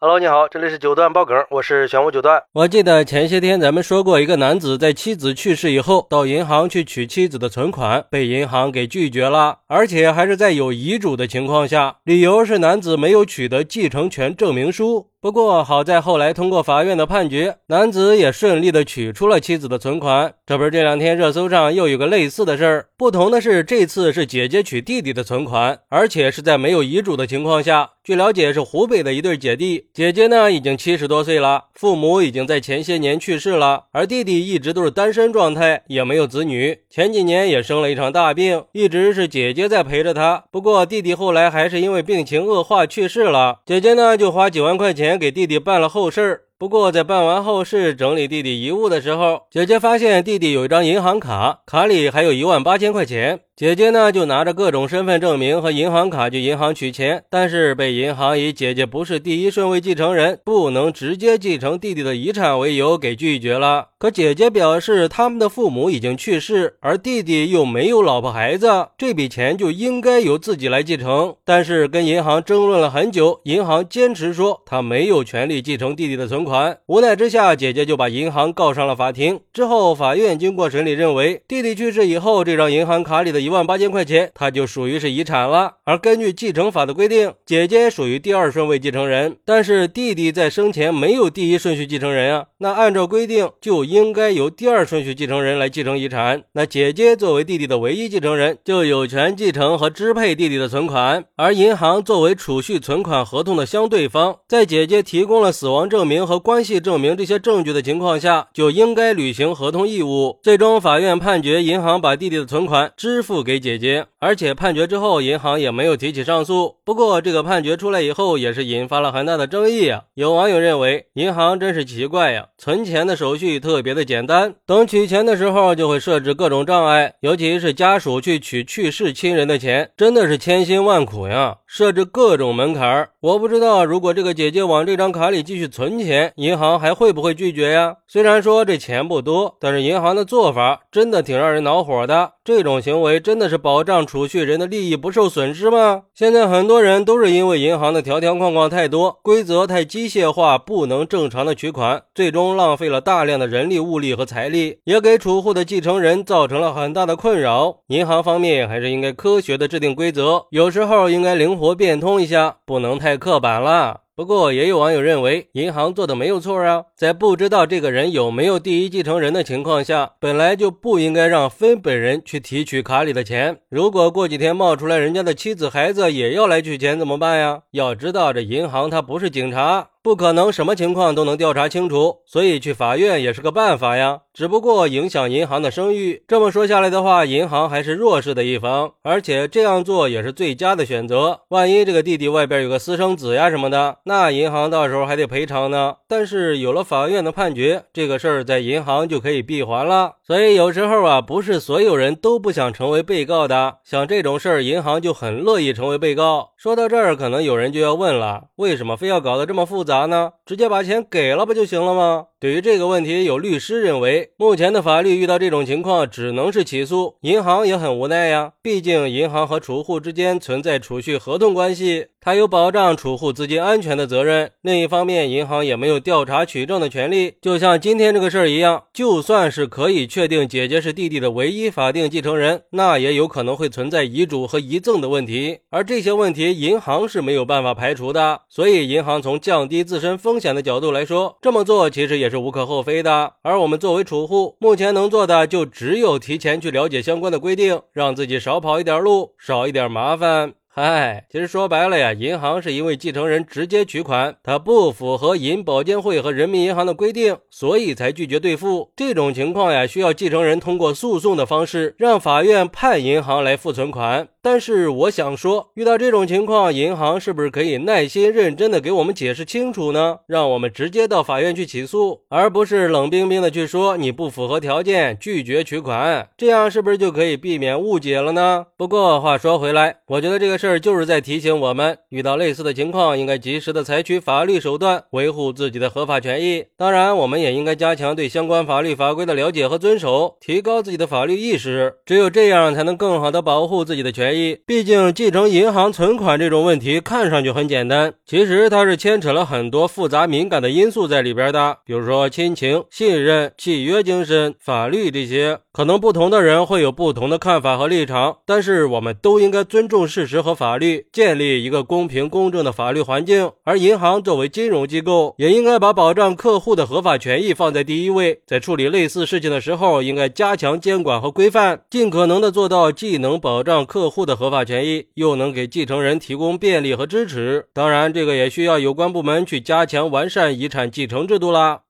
Hello，你好，这里是九段爆梗，我是玄武九段。我记得前些天咱们说过，一个男子在妻子去世以后，到银行去取妻子的存款，被银行给拒绝了，而且还是在有遗嘱的情况下，理由是男子没有取得继承权证明书。不过好在后来通过法院的判决，男子也顺利的取出了妻子的存款。这不是这两天热搜上又有个类似的事儿，不同的是这次是姐姐取弟弟的存款，而且是在没有遗嘱的情况下。据了解，是湖北的一对姐弟，姐姐呢已经七十多岁了，父母已经在前些年去世了，而弟弟一直都是单身状态，也没有子女。前几年也生了一场大病，一直是姐姐在陪着他。不过弟弟后来还是因为病情恶化去世了，姐姐呢就花几万块钱给弟弟办了后事儿。不过，在办完后事、整理弟弟遗物的时候，姐姐发现弟弟有一张银行卡，卡里还有一万八千块钱。姐姐呢，就拿着各种身份证明和银行卡去银行取钱，但是被银行以姐姐不是第一顺位继承人，不能直接继承弟弟的遗产为由给拒绝了。可姐姐表示，他们的父母已经去世，而弟弟又没有老婆孩子，这笔钱就应该由自己来继承。但是跟银行争论了很久，银行坚持说他没有权利继承弟弟的存款。款无奈之下，姐姐就把银行告上了法庭。之后，法院经过审理，认为弟弟去世以后，这张银行卡里的。一万八千块钱，他就属于是遗产了。而根据继承法的规定，姐姐属于第二顺位继承人，但是弟弟在生前没有第一顺序继承人啊。那按照规定，就应该由第二顺序继承人来继承遗产。那姐姐作为弟弟的唯一继承人，就有权继承和支配弟弟的存款。而银行作为储蓄存款合同的相对方，在姐姐提供了死亡证明和关系证明这些证据的情况下，就应该履行合同义务。最终，法院判决银行把弟弟的存款支付。给姐姐，而且判决之后，银行也没有提起上诉。不过，这个判决出来以后，也是引发了很大的争议啊。有网友认为，银行真是奇怪呀，存钱的手续特别的简单，等取钱的时候就会设置各种障碍，尤其是家属去取去世亲人的钱，真的是千辛万苦呀，设置各种门槛。我不知道，如果这个姐姐往这张卡里继续存钱，银行还会不会拒绝呀？虽然说这钱不多，但是银行的做法真的挺让人恼火的。这种行为真的是保障储蓄人的利益不受损失吗？现在很多人都是因为银行的条条框框太多，规则太机械化，不能正常的取款，最终浪费了大量的人力物力和财力，也给储户的继承人造成了很大的困扰。银行方面还是应该科学的制定规则，有时候应该灵活变通一下，不能太刻板了。不过，也有网友认为银行做的没有错啊，在不知道这个人有没有第一继承人的情况下，本来就不应该让非本人去提取卡里的钱。如果过几天冒出来人家的妻子孩子也要来取钱怎么办呀？要知道这银行它不是警察。不可能什么情况都能调查清楚，所以去法院也是个办法呀。只不过影响银行的声誉。这么说下来的话，银行还是弱势的一方，而且这样做也是最佳的选择。万一这个弟弟外边有个私生子呀什么的，那银行到时候还得赔偿呢。但是有了法院的判决，这个事儿在银行就可以闭环了。所以有时候啊，不是所有人都不想成为被告的。像这种事儿，银行就很乐意成为被告。说到这儿，可能有人就要问了：为什么非要搞得这么复杂？啥呢？直接把钱给了不就行了吗？对于这个问题，有律师认为，目前的法律遇到这种情况，只能是起诉。银行也很无奈呀，毕竟银行和储户之间存在储蓄合同关系，它有保障储户资金安全的责任。另一方面，银行也没有调查取证的权利。就像今天这个事儿一样，就算是可以确定姐姐是弟弟的唯一法定继承人，那也有可能会存在遗嘱和遗赠的问题，而这些问题银行是没有办法排除的。所以，银行从降低自身风风险的角度来说，这么做其实也。是无可厚非的，而我们作为储户，目前能做的就只有提前去了解相关的规定，让自己少跑一点路，少一点麻烦。嗨，其实说白了呀，银行是因为继承人直接取款，他不符合银保监会和人民银行的规定，所以才拒绝兑付。这种情况呀，需要继承人通过诉讼的方式，让法院判银行来付存款。但是我想说，遇到这种情况，银行是不是可以耐心认真的给我们解释清楚呢？让我们直接到法院去起诉，而不是冷冰冰的去说你不符合条件，拒绝取款，这样是不是就可以避免误解了呢？不过话说回来，我觉得这个事。事就是在提醒我们，遇到类似的情况，应该及时的采取法律手段维护自己的合法权益。当然，我们也应该加强对相关法律法规的了解和遵守，提高自己的法律意识。只有这样，才能更好的保护自己的权益。毕竟，继承银行存款这种问题看上去很简单，其实它是牵扯了很多复杂敏感的因素在里边的，比如说亲情、信任、契约精神、法律这些。可能不同的人会有不同的看法和立场，但是我们都应该尊重事实和法律，建立一个公平公正的法律环境。而银行作为金融机构，也应该把保障客户的合法权益放在第一位。在处理类似事情的时候，应该加强监管和规范，尽可能的做到既能保障客户的合法权益，又能给继承人提供便利和支持。当然，这个也需要有关部门去加强完善遗产继承制度啦。